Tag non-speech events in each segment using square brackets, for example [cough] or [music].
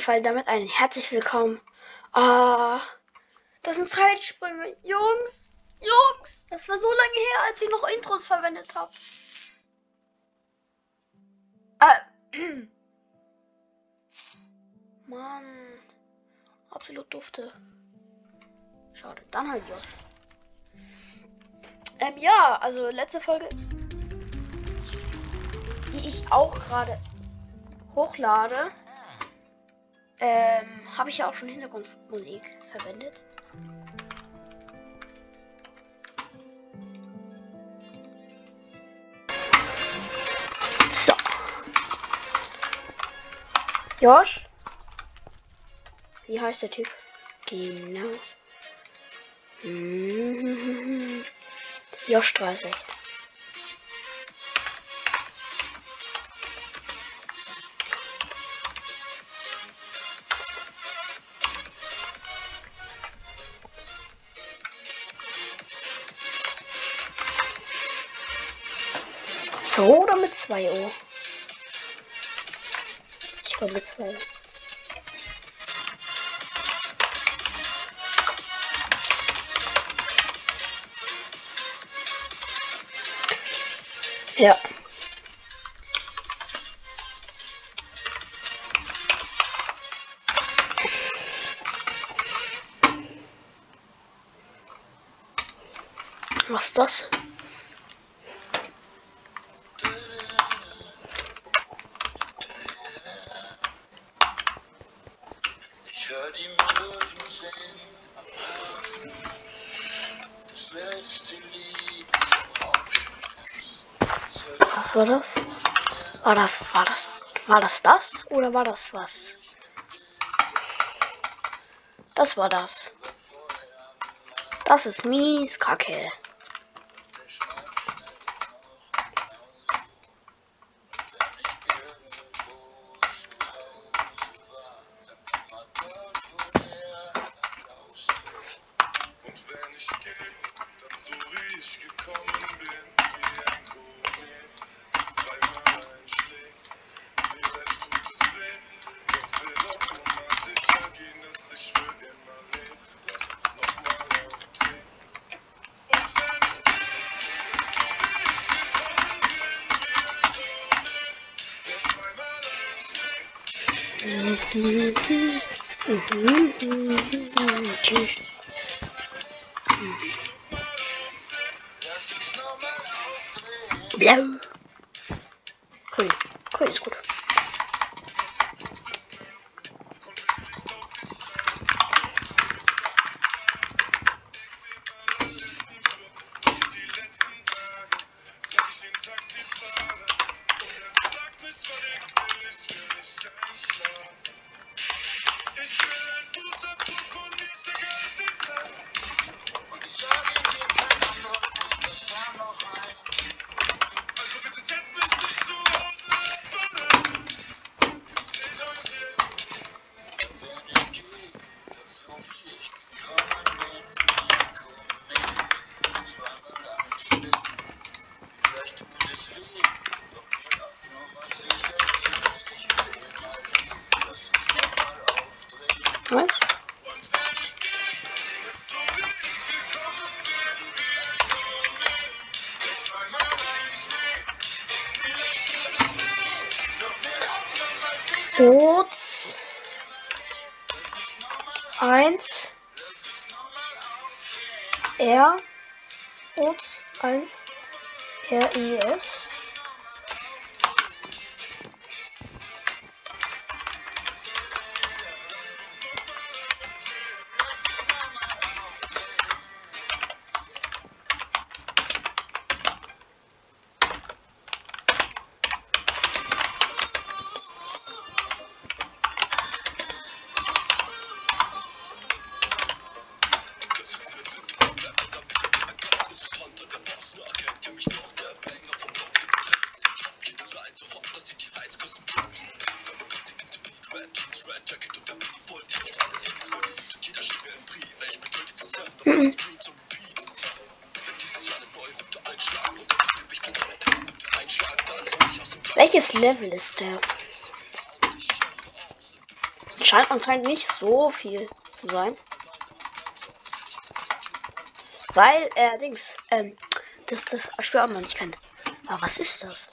Fall damit ein herzlich willkommen. Ah, oh, das sind Zeitsprünge. Jungs, Jungs, das war so lange her, als ich noch Intros verwendet habe. Äh, ah, [clears throat] Mann, absolut dufte. Schade, dann halt Josh. Ähm, ja, also letzte Folge, die ich auch gerade hochlade, ähm, habe ich ja auch schon Hintergrundmusik verwendet. So. Josh? Wie heißt der Typ? Genau. [laughs] Josh 30. 2 Uhr. Ich komme 2 Ja. Was ist das? war das? War das, war das, war das das oder war das was? Das war das. Das ist mies kacke. Blow. 1 RIS Level ist der? Scheint anscheinend nicht so viel zu sein. Weil er äh, Dings, ähm, das das Spiel auch noch nicht kennt. Aber was ist das?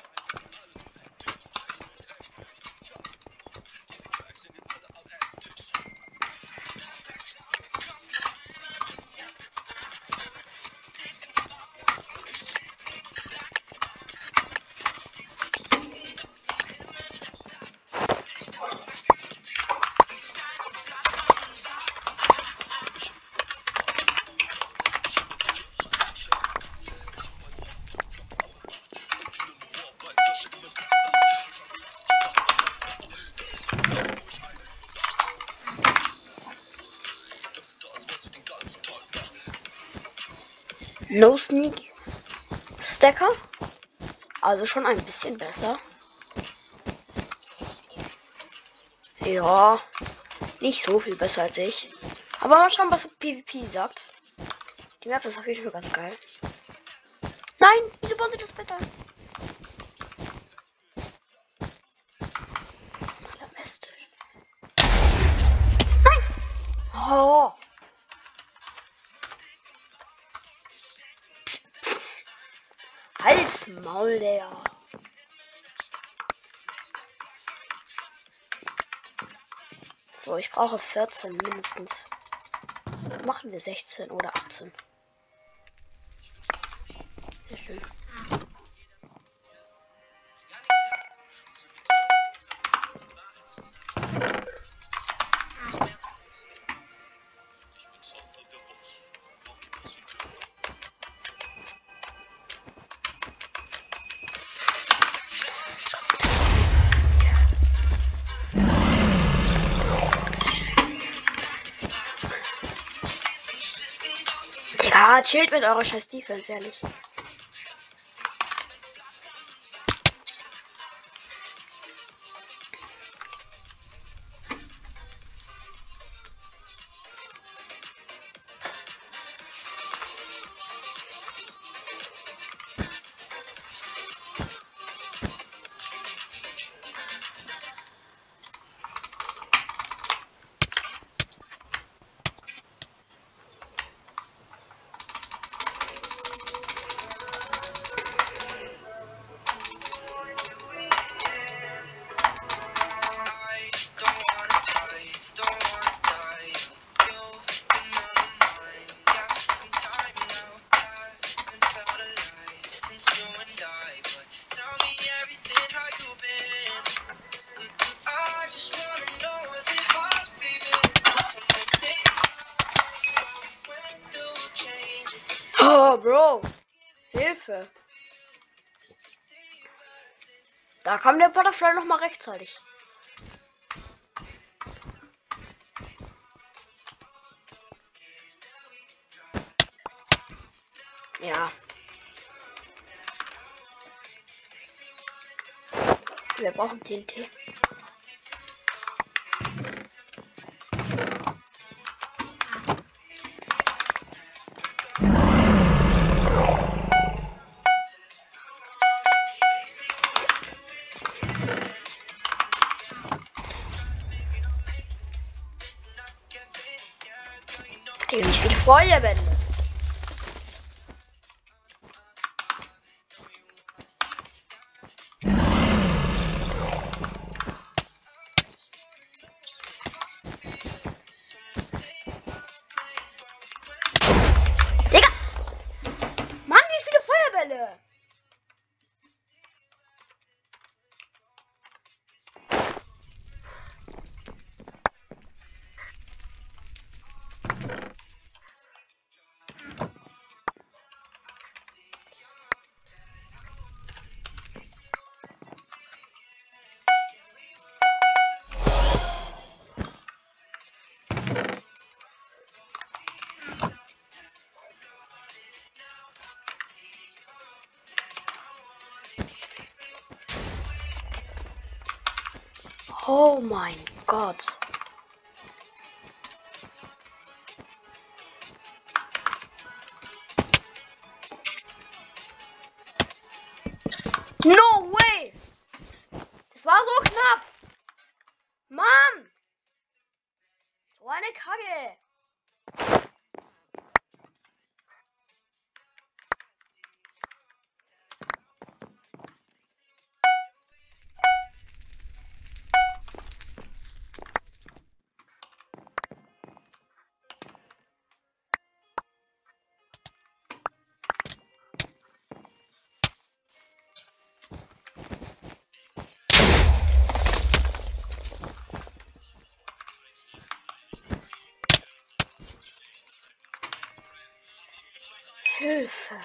No Sneak Stacker. Also schon ein bisschen besser. Ja, nicht so viel besser als ich. Aber mal schauen, was PvP sagt. Die Map ist auf jeden Fall ganz geil. Nein, wieso bauen sie das Bett Hals, Maul, der. So, ich brauche 14 mindestens. Machen wir 16 oder 18. Sehr schön. Chillt mit eurer scheiß Defense, ehrlich. Da kam der Butterfly noch mal rechtzeitig. Ja. Wir brauchen TNT. Digga, wie Oh mein Gott. No Hilfe.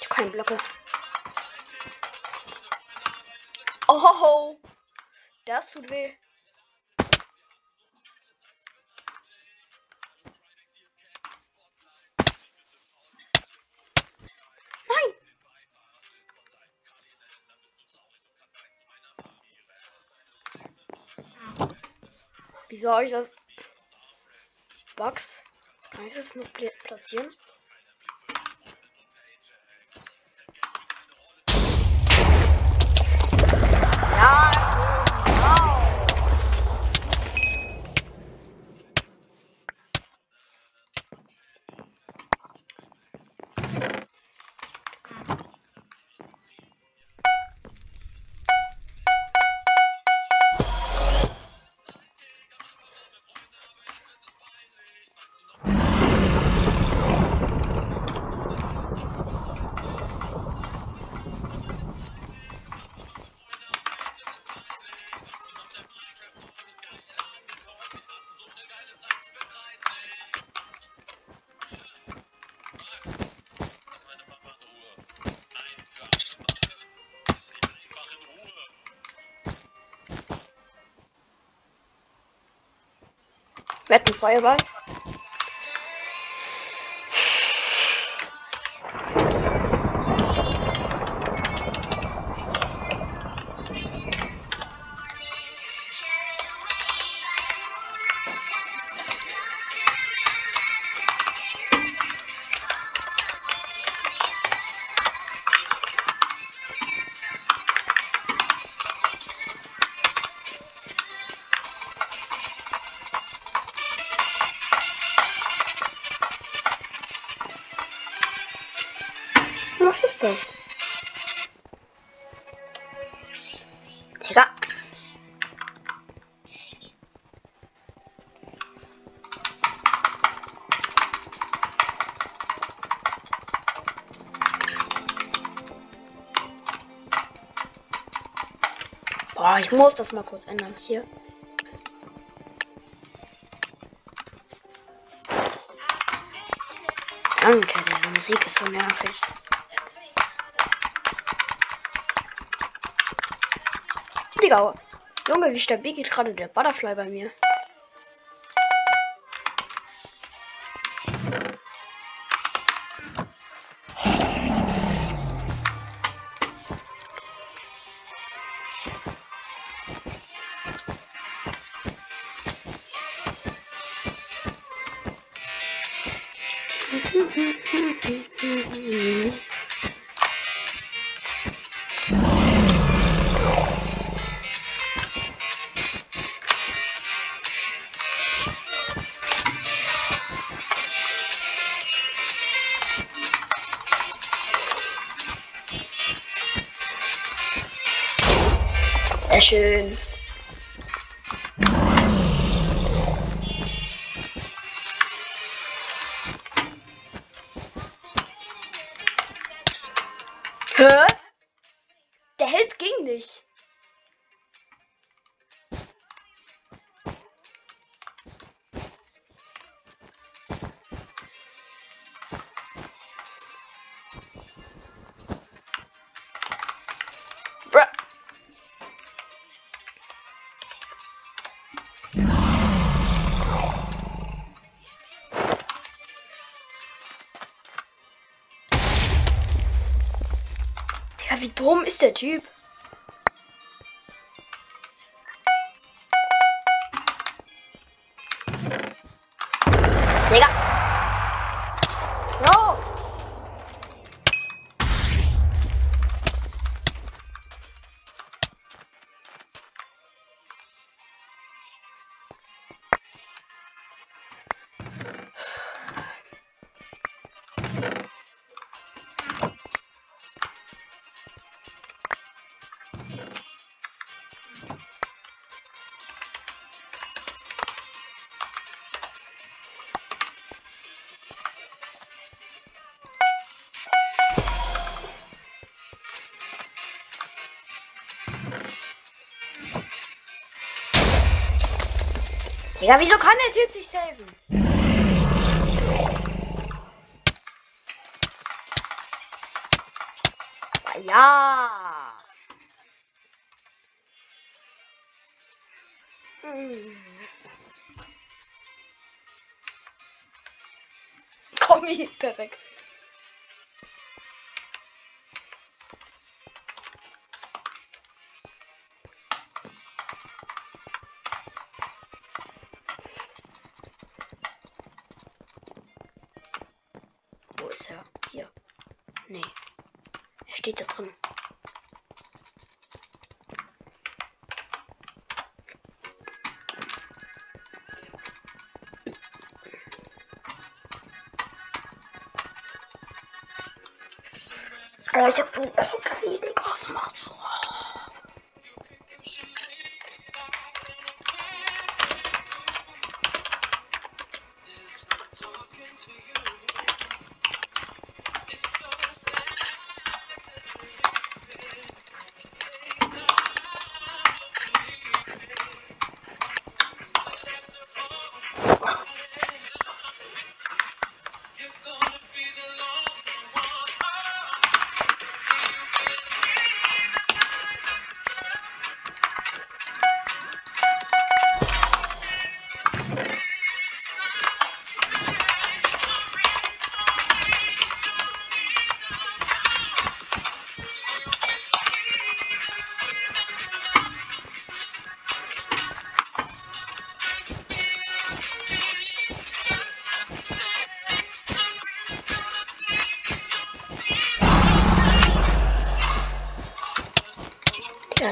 Ich habe keine Blöcke. Oh, das tut weh. Wie soll ich das? Bugs? Kann ich das noch pla- platzieren? fetten Feuerball. Ist? Digga. Boah, ich muss das mal kurz ändern hier. Danke, diese Musik ist so nervig. Digga, Junge, wie stabil geht gerade der Butterfly bei mir? Schön. Wie dumm ist der Typ? Digga, wieso kann der Typ sich saven? Ja. Hm. Kommi, perfekt. Ich hab einen Kopfweh, Digga. Was macht so?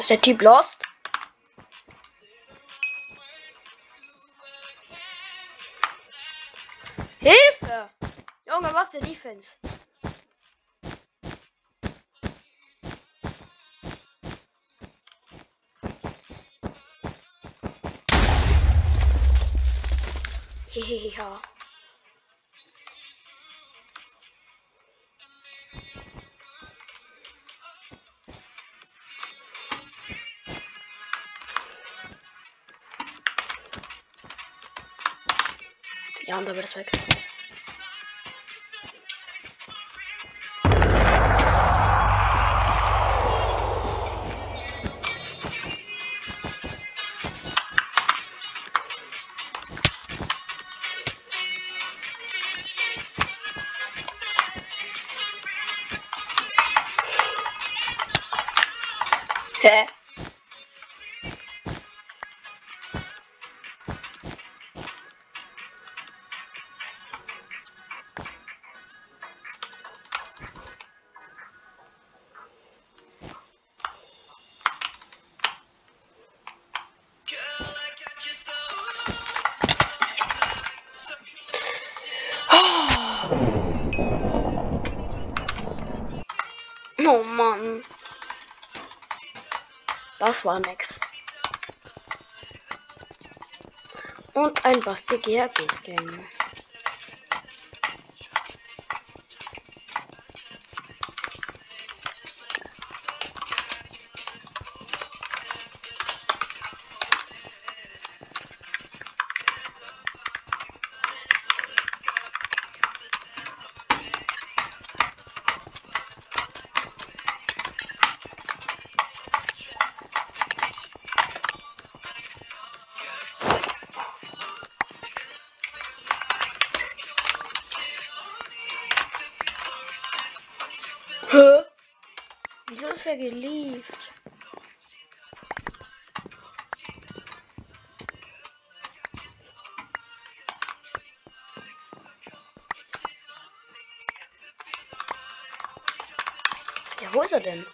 Ist der Typ lost. Hilfe! Junge, was der Defense? Hehehe. Ja, und War nix. Und ein Basti GRG er gelieft? Ja, wo ist er denn?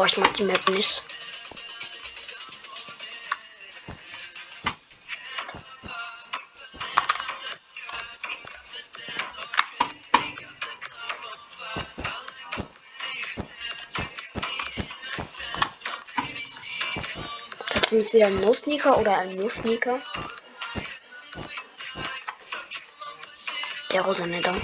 Boah, ich mag die Map nicht. Übrigens wieder ein No-Sneaker oder ein No-Sneaker. Der rosa Nether.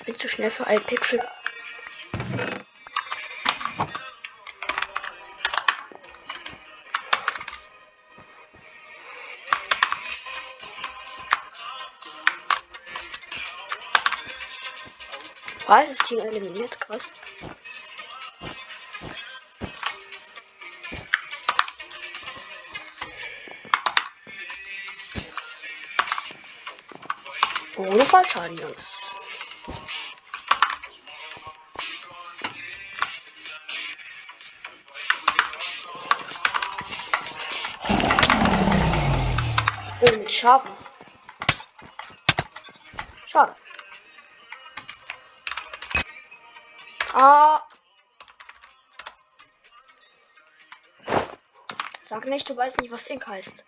Ich bin zu schnell für ein Pixel. Was ist Team eliminiert? Krass. Ohne Fallschaden, Jungs. Schaden. Schade. Ah. Sag nicht, du weißt nicht, was Ink heißt.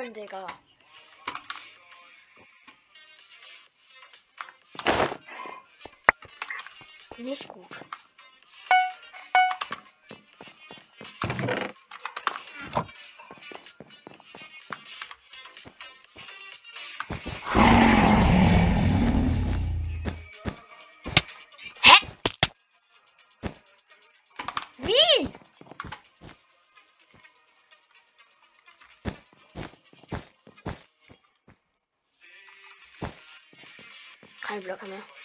Ist er denn, Digga? Nicht gut. Hä? Keine Blöcke mehr. Come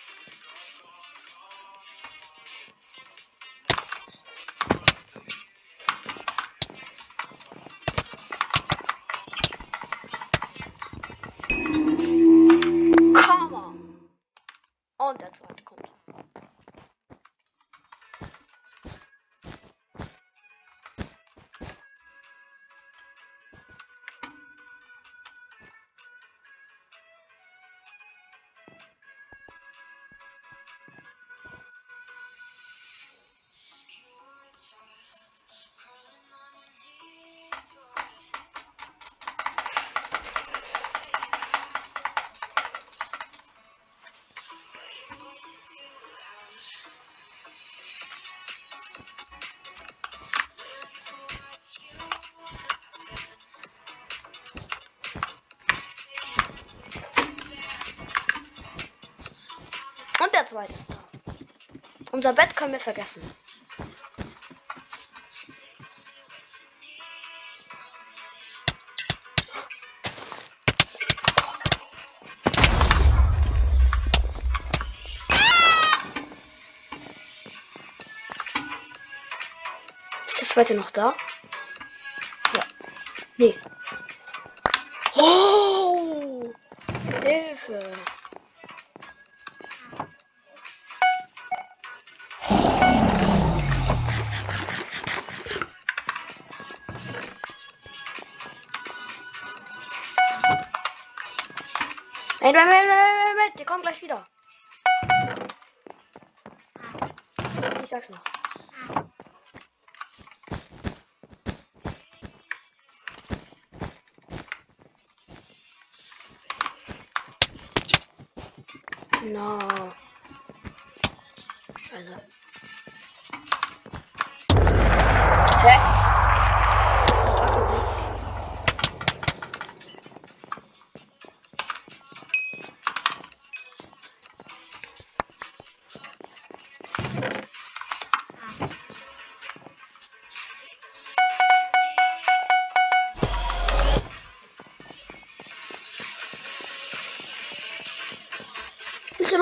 Zweite ist da. Unser Bett können wir vergessen. Ist der zweite noch da? Ja. Nee. Oh! No.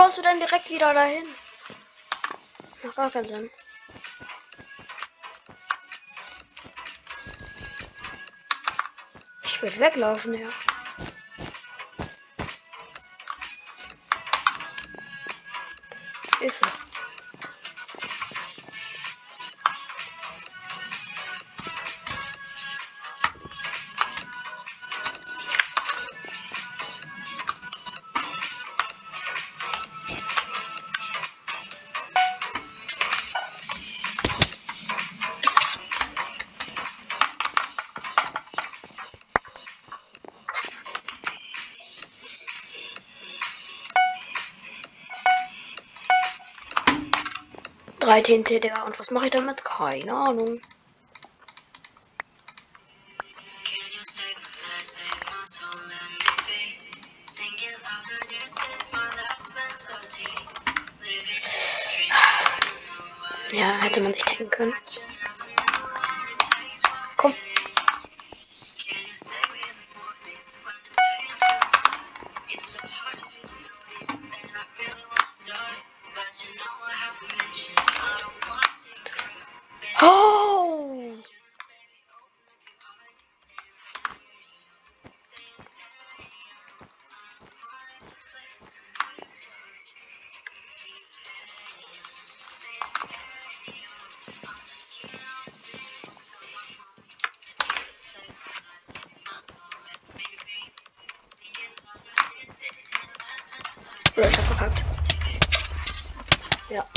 Läufst du denn direkt wieder dahin? Macht gar keinen Sinn. Ich will weglaufen, ja. Drei TNT, Digga. Und was mache ich damit? Keine Ahnung. Can you save that save my Ja.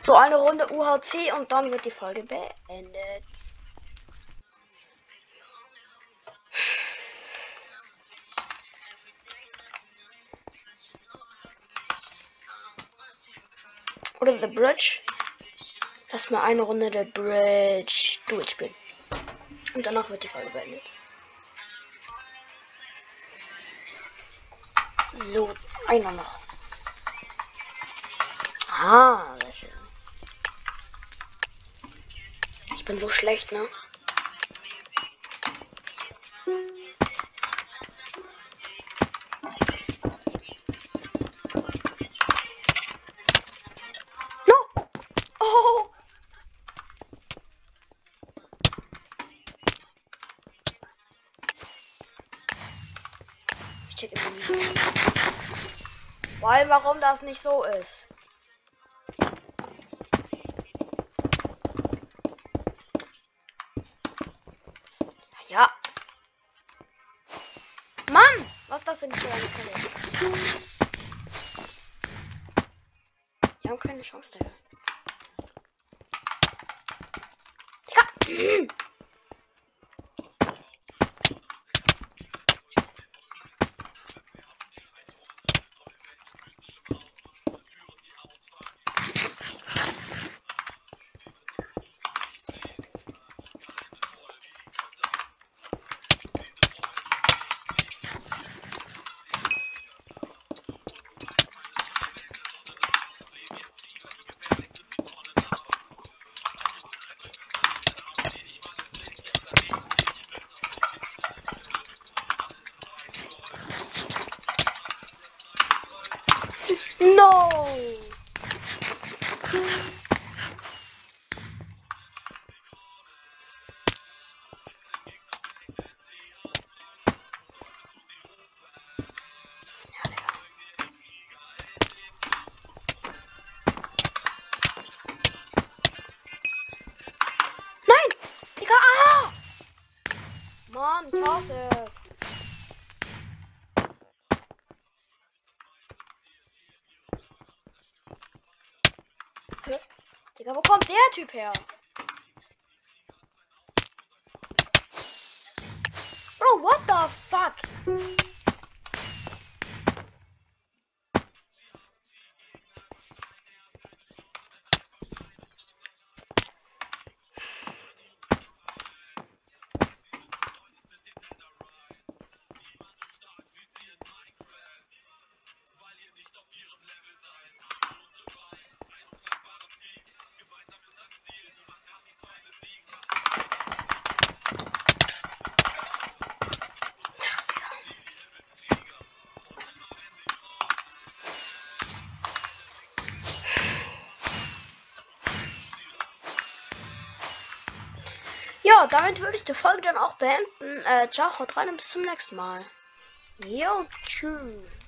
So, eine Runde UHC und dann wird die Folge beendet. Bridge. Lass mal eine Runde The Bridge durchspielen. Und danach wird die Folge beendet. So, einer noch. Ah, sehr schön. Ich bin so schlecht, ne? Weil, warum das nicht so ist. Hä? Digga, wo kommt der Typ her? Bro, what the fuck? Damit würde ich die Folge dann auch beenden. Äh, ciao, haut rein und bis zum nächsten Mal. Jo, tschüss.